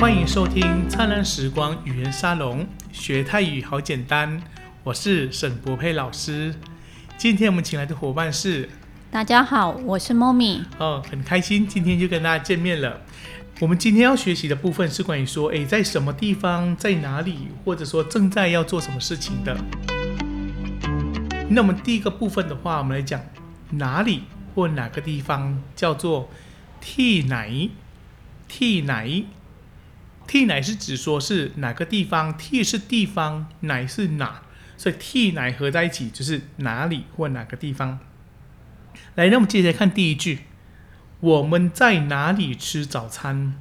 欢迎收听灿烂时光语言沙龙，学泰语好简单。我是沈博佩老师。今天我们请来的伙伴是，大家好，我是 Momi。哦，很开心今天就跟大家见面了。我们今天要学习的部分是关于说，诶，在什么地方，在哪里，或者说正在要做什么事情的。那我们第一个部分的话，我们来讲哪里或哪个地方叫做替奶？替哪？替哪是指说是哪个地方？替是地方，哪是哪？所以替哪合在一起就是哪里或哪个地方。来，那我们接着看第一句。我们在哪里吃早餐？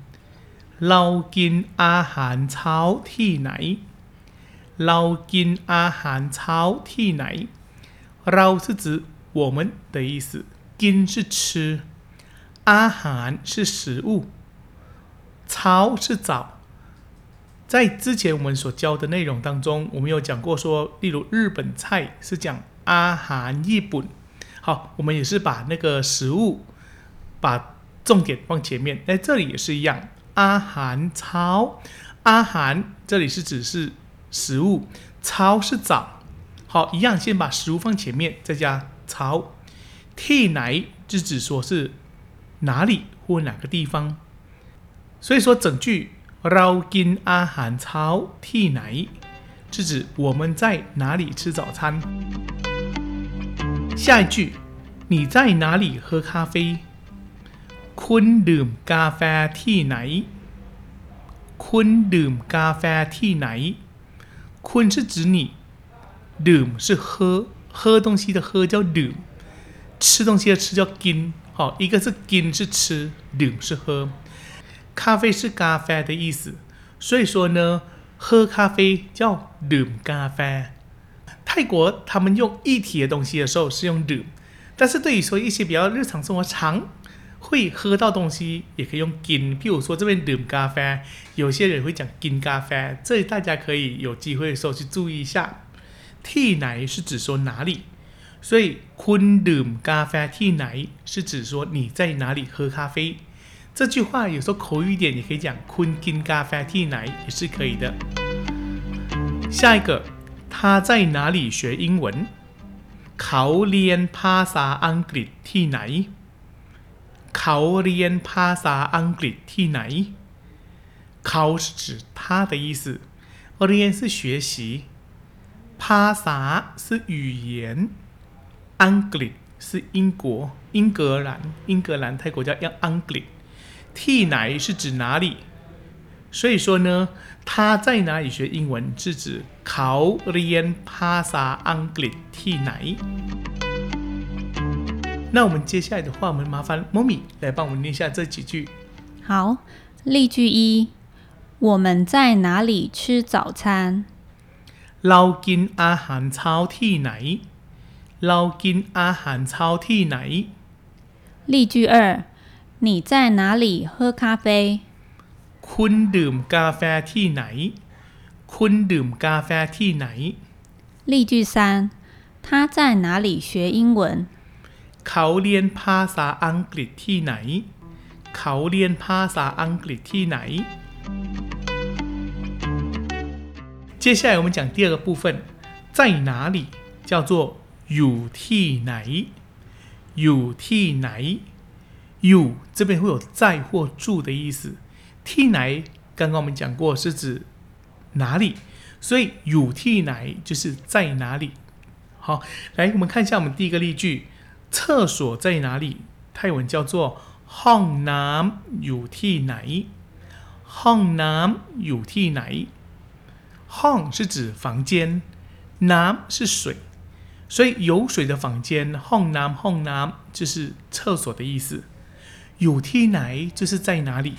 เรากินอาหารเช้าที่ไหน？เรากินอาหารเช้าที่ไหน？เรา是指我们的意思，กิ是吃，อาหาร是食物，เ是早。 在之前我们所教的内容当中，我们有讲过说，例如日本菜是讲阿含日本。好，我们也是把那个食物。把重点放前面，在这里也是一样。阿含超，阿含这里是指是食物，超是早。好，一样先把食物放前面，再加超。替哪就指说是哪里或哪个地方。所以说整句 เรากินอาหารเช้าที่ไหน是指我们在哪里吃早餐。下一句你在哪里喝咖啡？คุณดื่มกาแฟที่ไหนคุณดื่มกาแฟที่ไหนคุณ是指你ดื่ม是喝喝东西的喝叫ดื่ม吃东西的吃叫กิ好一个是กิ是吃ดื่ม是喝 咖啡是咖啡的意思，所以说呢，喝咖啡叫 d u m 咖啡。泰国他们用一体的东西的时候是用 d u m 但是对于说一些比较日常生活常会喝到东西，也可以用 gin。譬如说这边 d u m 咖啡，有些人会讲 gin 咖啡，这里大家可以有机会的时候去注意一下。t 奶是指说哪里，所以 kun d u m 咖啡 t 奶是指说你在哪里喝咖啡。这句话有时候口语一点也可以讲坤 gin 咖啡替奶也是可以的。下一个，他在哪里学英文？เขาเรียนภาษาอังกฤษที่ไหน？เขาเรียนภาษาอังกฤษที่ไหน？เขา是指他的意思，เรียน是学习，ภาษา是语言，อังกฤษ是英国，英格兰，英格兰泰国叫叫อังกฤษ， ที่ไหน是指哪里？所以说呢，他在哪里学英文是指เขาเรียนภาษาอังกฤษที่ไหน？那我们接下来的话，我们麻烦 Mommy 来帮我们念下这几句。好，例句一：我们在哪里吃早餐？เรากินอาหารเช้าที่ไหน？เรากินอาหารเช้าที่ไหน？例句二： 你在哪里喝咖啡？คุณดื่มกาแฟที่ไหน？คุณดื่มกาแฟที่ไหน？例句三：他在哪里学英文？เขาเรียนภาษาอังกฤษที่ไหน？เขาเรียนภาษาอังกฤษที่ไหน？接下来我们讲第二个部分，在哪里叫做อยู่ที่ไหน？อยู่ที่ไหน？ อยู่这边会有在或住的意思。ที่ไหน刚刚我们讲过是指哪里，所以อยู่ที่ไหน就是在哪里。好，来我们看一下我们第一个例句。厕所在哪里？泰文叫做“ห้อง有替奶”。ห้อง有替奶。ห้是指房间，น้是水，所以有水的房间，ห้องน้就是厕所的意思。 有替奶就是在哪里？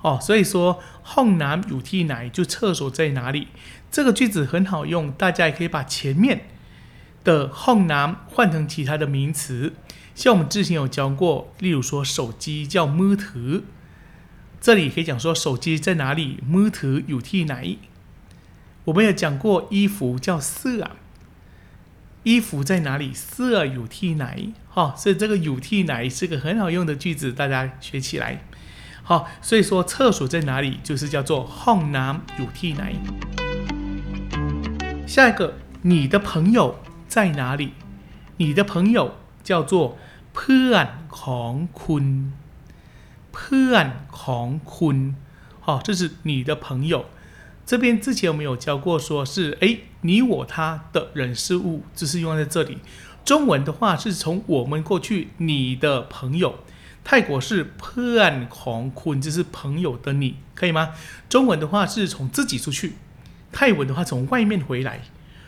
哦，所以说ห้อง有替奶就厕所在哪里？这个句子很好用，大家也可以把前面。的后男换成其他的名词，像我们之前有教过，例如说手机叫 m o t 这里可以讲说手机在哪里 m o t 有 t 哪？我们有讲过衣服叫色， 衣服在哪里色有 t 哪？哈，所以这个有 t 哪是个很好用的句子，大家学起来。 好，所以说厕所在哪里，就是叫做ห้องน้ำอยู่ที่ไหน。下一个，你的朋友在哪里？你的朋友叫做เพื่อนของคุณเพื่อนของคุณ好，这是你的朋友。这边之前我们有教过，说是哎， 你我他的人事物，只是用在这里。中文的话是从我们过去，你的朋友。泰国是เพื่อนของคุณ，就是朋友的你，可以吗？中文的话是从自己出去，泰文的话从外面回来，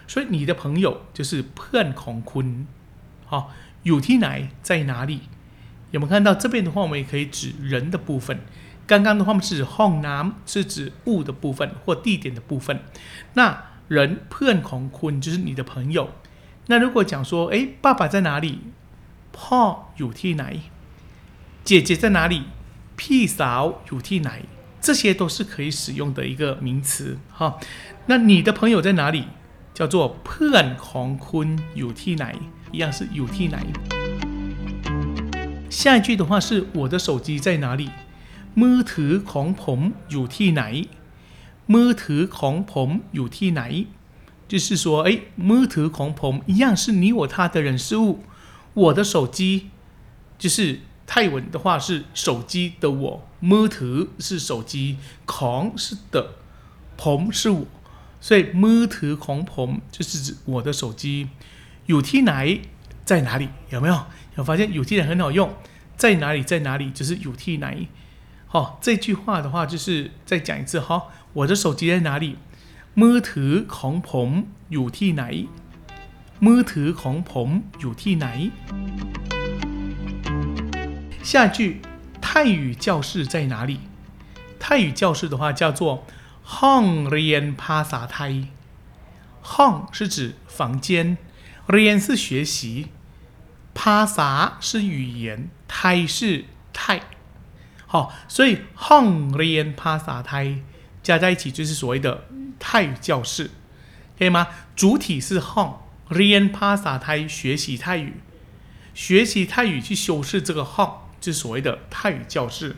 所以你的朋友就是เพื่อนของคุณ。好，อยู่ที่ไหน在哪里？有没有看到这边的话，我们也可以指人的部分。刚刚的话是ห้องน้ำ是指物的部分或地点的部分。那 人เพื่อนของคุณ就是你的朋友。那如果讲说，哎，爸爸在哪里？พ่ออยู่ที่ไหน？姐姐在哪里？พี่สาวอยู่ที่ไหน？这些都是可以使用的一个名词哈。那你的朋友在哪里？叫做เพื่อนของคุณอยู่ที่ไหน？一样是อยู่ที่ไหน。下一句的话是我的手机在哪里？มือถือของผมอยู่ที่ไหน？ มือถือของผมอยู่ที่ไหน？就是说，哎，มือถือของผม一样是你我他的人事物。我的手机就是泰文的话是手机的我，มือถือ是手机，ของ是的，ผม是我，所以มือถือของผม就是指我的手机。อยู่ที่ไหน在哪里？有没有？有发现อยู่ที่ไหน很好用？在哪里？在哪里？就是อยู่ที่ไหน。好，这句话的话就是再讲一次哈。 我的手机在哪里？มือถือของผมอยู่ที่ไหน？มือถือของผมอยู่ที่ไหน？下句泰语教室在哪里？泰语教室的话叫做ห้องเรียนภาษาไทย。ห้อง是指房间，เรียน是学习，ภาษา是语言，ไทย是泰。好，所以ห้องเรียนภาษาไทย 加在一起就是所谓的泰语教室，可以吗？主体是 hon rean pasa tai 学习泰语，学习泰语去修饰这个 hon 就是所谓的泰语教室。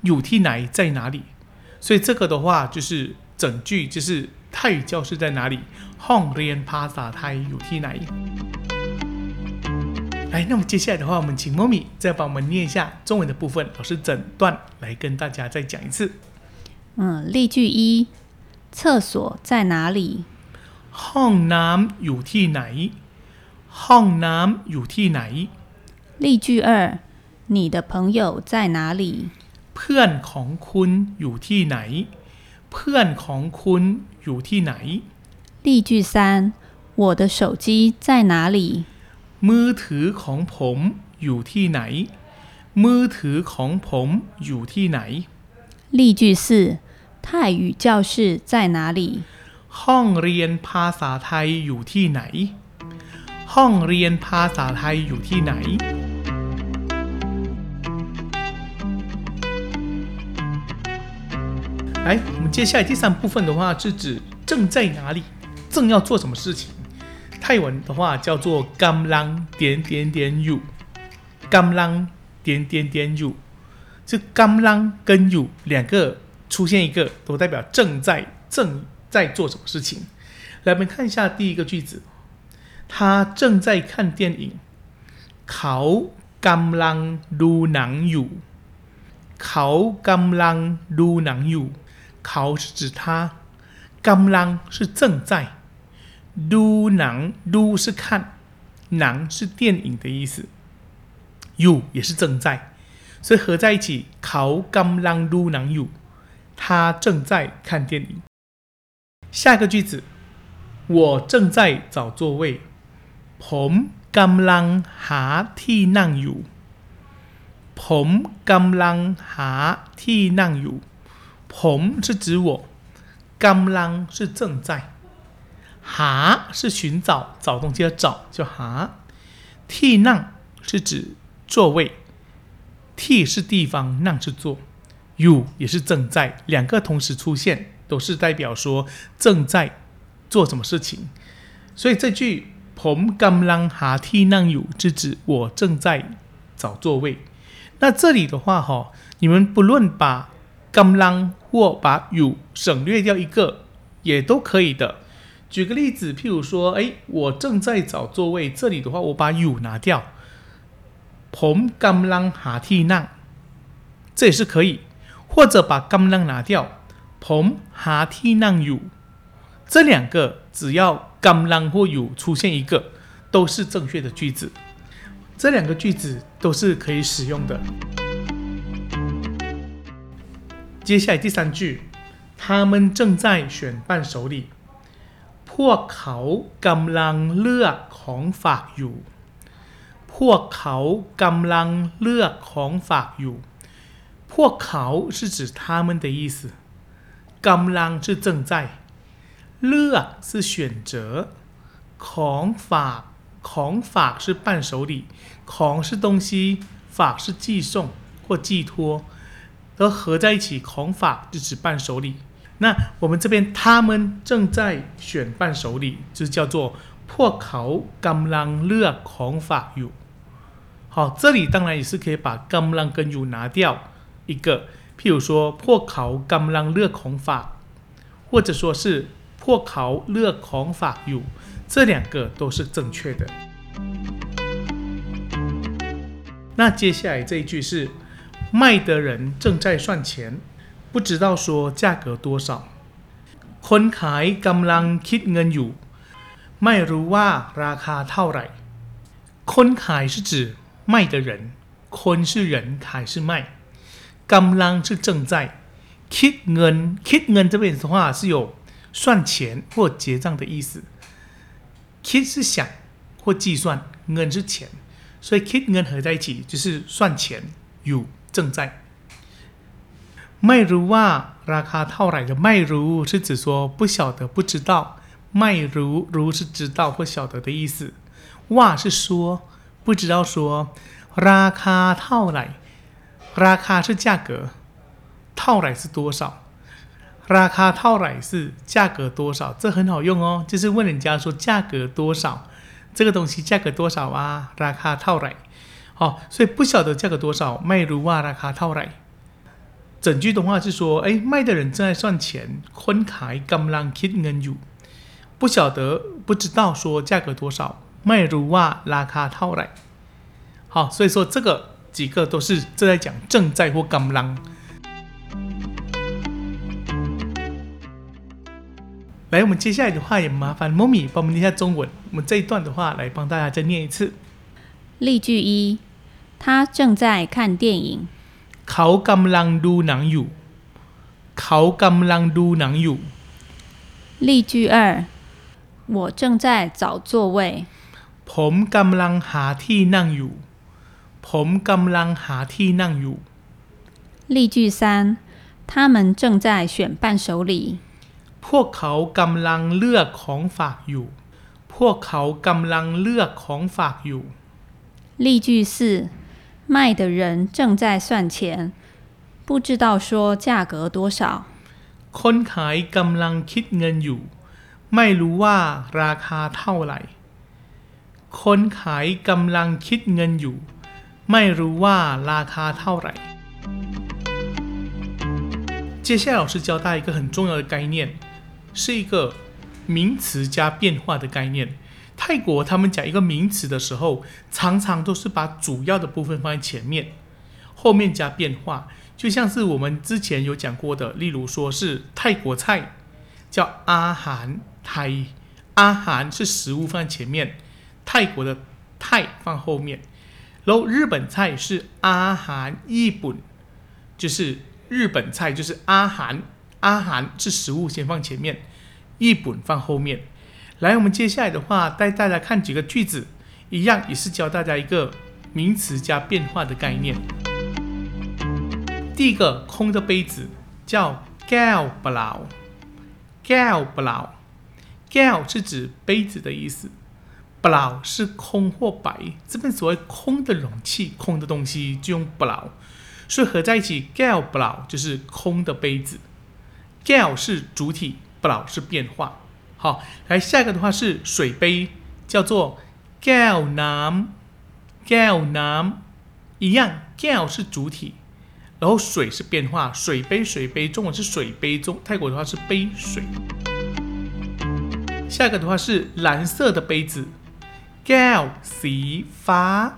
有 tit 奶在哪里？所以这个的话就是整句就是泰语教室在哪里？hon rean pasa thai 乳 tit 奶。来，那么接下来的话，我们请猫咪再帮我们念一下中文的部分，老师整段来跟大家再讲一次。嗯，例句一：厕所在哪里？ห้องน้ำอยู่ที่ไหน？ห้องน้ำอยู่ที่ไหน？例句二。你的朋友在哪里？เพื่อนของคุณอยู่ที่ไหน？เพื่อนของคุณอยู่ที่ไหน？例句三：我的手机在哪里？มือถือของผมอยู่ที่ไหน？มือถือของผมอยู่ที่ไหน？例句四： 泰语教室在哪里？ห้องเรียนภาษาไทยอยู่ที่ไหน？ห้องเรียนภาษาไทยอยู่ที่ไหน？来，我们接下来第三部分的话，是指正在哪里，正要做什么事情。泰文的话叫做 “gam lang 点点点 you”，“gam lang 点点点 you”，这 “gam lang” 跟 “you” 两个 出现一个，都代表正在正在做什么事情。来，我们看一下第一个句子，他正在看电影。เขากำลังดูหนังอยู่เขากำลังดูหนังอยู่考是指他，กำลัง是正在，ดูหนังดู是看，หนัง是电影的意思，อยู่也是正在，所以合在一起，เขากำลังดูหนังอยู่， 他正在看电影。下一个句子，我正在找座位，ผมกำลังหาที่นั่งอยู่，ผมกำลังหาที่นั่งอยู่。ผม是指我，กำลัง是正在，หา是寻找，找东西的找，叫หา。ที่นั่ง是指座位，ที่是地方，นั่ง是坐， อยู่也是正在，两个同时出现，都是代表说正在做什么事情。所以这句ผมกำลังหาที่นั่งอยู่，是指我正在找座位。 那这里的话哈，你们不论把 gam lang 或把 you 省略掉一个，也都可以的。举个例子，譬如说，哎，我正在找座位，这里的话，我把 you 拿掉，pom gam lang ha ti nang，这也是可以。 或者把 gam lang 拿掉，pom ha ti nang you，这两个只要 gam lang 或 you 出现一个，都是正确的句子。这两个句子都是可以使用的。接下来第三句，他们正在选伴手礼。พวกเขากำลังเลือกของฝากอยู่ พวกเขากำลังเลือกของฝากอยู่ พวกเขา是指他们的意思，กำลัง是正在，เลือก是选择，ของฝากของฝาก是伴手礼，ของ是东西，ฝาก是寄送或寄托，都合在一起，ของฝาก就指伴手礼。那我们这边他们正在选伴手礼，就叫做พวกเขากำลังเลือกของฝากอยู่。好，这里当然也是可以把กำลัง跟อยู่拿掉 一个，譬如说พวกเขากำลังเลือกของฝาก，或者说是พวกเขาเลือกของฝากอยู่，这两个都是正确的。那接下来这一句是卖的人正在算钱。不知道说价格多少。คนขายกำลังคิดเงินอยู่ ไม่รู้ว่าราคาเท่าไหร่คนขาย是指卖的人คน是人ขาย是卖 กำลัง是正在คิดเงินคิดเงิน这边的话是有算钱或结账的意思คิด是想或计算เงิน是钱所以คิดเงิน合在一起就是算钱อยู่正在ไม่รู้ว่าราคาเท่าไหร่的ไม่รู้是指说不晓得不知道ไม่รู้รู้是知道或晓得的意思ว่า是说不知道说ราคาเท่าไหร่ ราคา是价格เท่าไหร่是多少ราคาเท่าไหร่是价格多少这很好用哦就是问人家说价格多少这个东西价格多少啊ราคาเท่าไหร่好所以不晓得价格多少ไม่รู้ว่าราคาเท่าไหร่整句的话是说，哎，卖的人正在算钱，คนขายกำลังคิดเงินอยู่，不晓得不知道说价格多少，ไม่รู้ว่าราคาเท่าไหร่。好，所以说这个 几个都是正在讲正在或กำลัง。来，我们接下来的话也麻烦 Momi 帮我们念一下中文。我们这一段的话来帮大家再念一次。例句一：他正在看电影。เขากำลังดูหนังอยู่ เขากำลังดูหนังอยู่例句二我正在找座位ผมกำลังหาที่นั่งอยู่ ผมกำลังหาที่นั่งอยู่例句三他们正在选伴手礼พวกเขากำลังเลือกของฝากอยู่ พวกเขากำลังเลือกของฝากอยู่例句四卖的人正在算钱，不知道说价格多少。คนขายกำลังคิดเงินอยู่ ไม่รู้ว่าราคาเท่าไหร่ คนขายกำลังคิดเงินอยู่ ไม่รู้ว่าราคาเท่าไหร่接下来老师教大家一个很重要的概念，是一个名词加变化的概念。泰国他们讲一个名词的时候，常常都是把主要的部分放在前面，后面加变化。就像是我们之前有讲过的，例如说是泰国菜叫阿韩泰，阿韩是食物放在前面，泰国的泰放后面。 然后日本菜是阿韩日本，就是日本菜就是阿韩，阿韩是食物先放前面，日本放后面。来，我们接下来的话带大家看几个句子，一样也是教大家一个名词加变化的概念。第一个，空的杯子叫 gal blau，gal blau，gal 是指杯子的意思，blau 是空或白，这边所谓空的容器、空的东西就用 blau，所以合在一起 gal blau 就是空的杯子，gal 是主体，blau 是变化。好，来下一个的话是水杯，叫做 gal nam gal nam，一样 g a l 是主体，然后水是变化，水杯水杯，中文是水杯，中泰国的话是杯水。下一个的话是蓝色的杯子 ，gao สีฟ้า，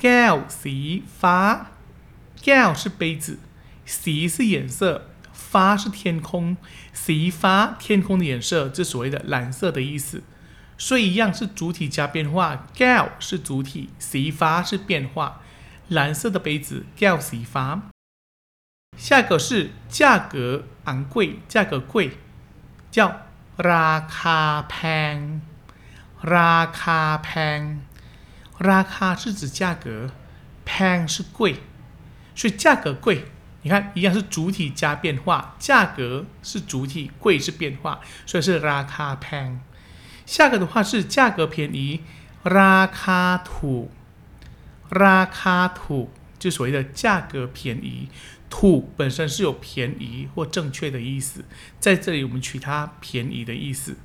gao สีฟ้า，gao 是杯子，สี是颜色，ฟ้า是天空，สีฟ้า天空的颜色，这所谓的蓝色的意思。所以一样是主体加变化，gal 是主体，สีฟ้า是变化，蓝色的杯子 gal สีฟ้า。下一个是价格昂贵，价格贵，叫ราคาแพง ราคาแพงราคา是指价格，แพง是贵，所以价格贵。你看，一样是主体加变化，价格是主体，贵是变化，所以是ราคาแพง。下个的话是价格便宜，ราคาถูกราคาถูก就所谓的价格便宜。土本身是有便宜或正确的意思，在这里我们取它便宜的意思。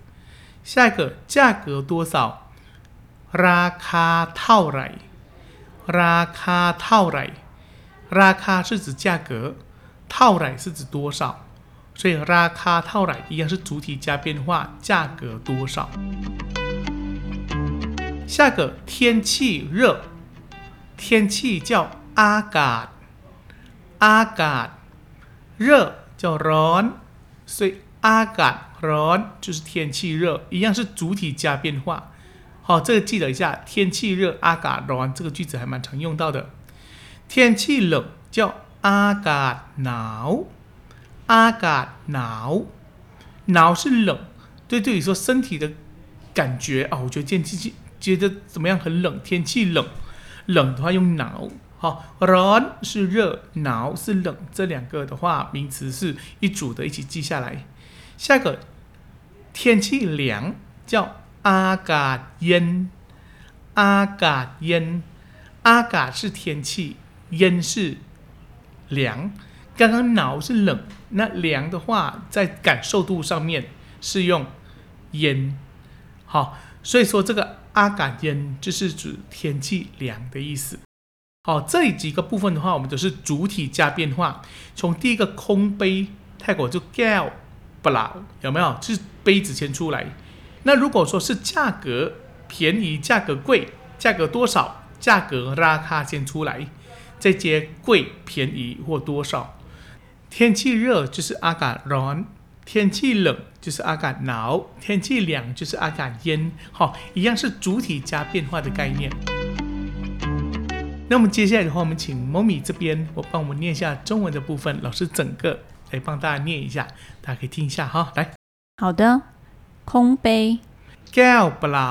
下一个价格多少？ราคาเท่าไหร่ราคาเท่าไหร่ราคา是指价格，เท่าไหร่是指多少，所以ราคาเท่าไหร่一样是主体加变化，价格多少。下个天气热，天气叫อากาศอากาศ热叫ร้อน，所以อา run 就是天气热，一样是主体加变化。好，这个记得一下，天气热，阿嘎 run 这个句子还蛮常用到的。天气冷叫阿嘎挠，阿嘎挠挠是冷，对，对于说身体的感觉，啊，我觉得天气记，觉得怎么样？很冷，天气冷冷的话用挠。好，run 是热，脑是冷，这两个的话名词是一组的，一起记下来。下一个天气凉叫阿嘎烟，阿嘎烟，阿嘎是天气，烟是凉。刚刚脑是冷，那凉的话在感受度上面是用烟，好，所以说这个阿嘎烟就是指天气凉的意思。好，这几个部分的话，我们都是主体加变化，从第一个空杯，泰国就 gal。不啦，有没有？是杯子先出来。那如果说是价格便宜、价格贵、价格多少、价格拉卡先出来，再接贵、便宜或多少。天气热就是阿嘎 r 天气冷就是阿嘎 n 天气凉就是阿嘎烟。好，一样是主体加变化的概念。那我们接下来的话，我们请 Momi 这边，我帮我们念一下中文的部分，老师整个来帮大家念一下，大家可以听一下哈。来，好的，空杯、 แก้วเปล่า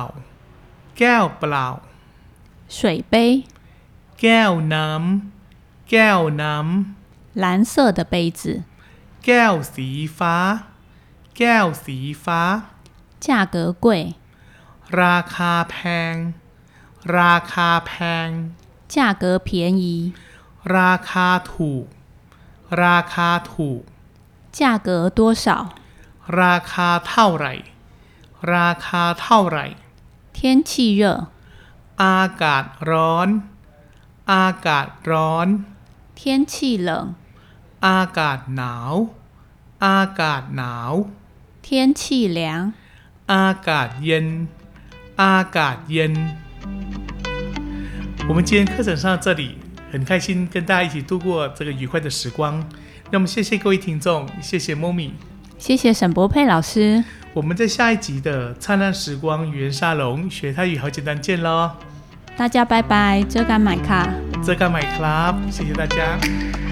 แก้วเปล่า 水杯、 แก้วน้ำ แก้วน้ำ 蓝色的杯子、 แก้วสีฟ้า แก้วสีฟ้า 价格贵、 ราคาแพง ราคาแพง 价格便宜、 ราคาถูก ราคาถูก 价格多少、 ราคาเท่าไหร่ ราคาเท่าไหร่ 天气热、 อากาศร้อน อากาศร้อน 天气冷、 อากาศหนาว อากาศหนาว 天气凉、 อากาศเย็น อากาศเย็น。我们今天课程上到这里， 很开心跟大家一起度过这个愉快的时光。那么谢谢各位听众，谢谢 Momi。谢谢沈博佩老师，我们在下一集的灿烂时光语言沙龙学泰语好简单见喽！大家拜拜，遮干买卡。遮干买 club，谢谢大家。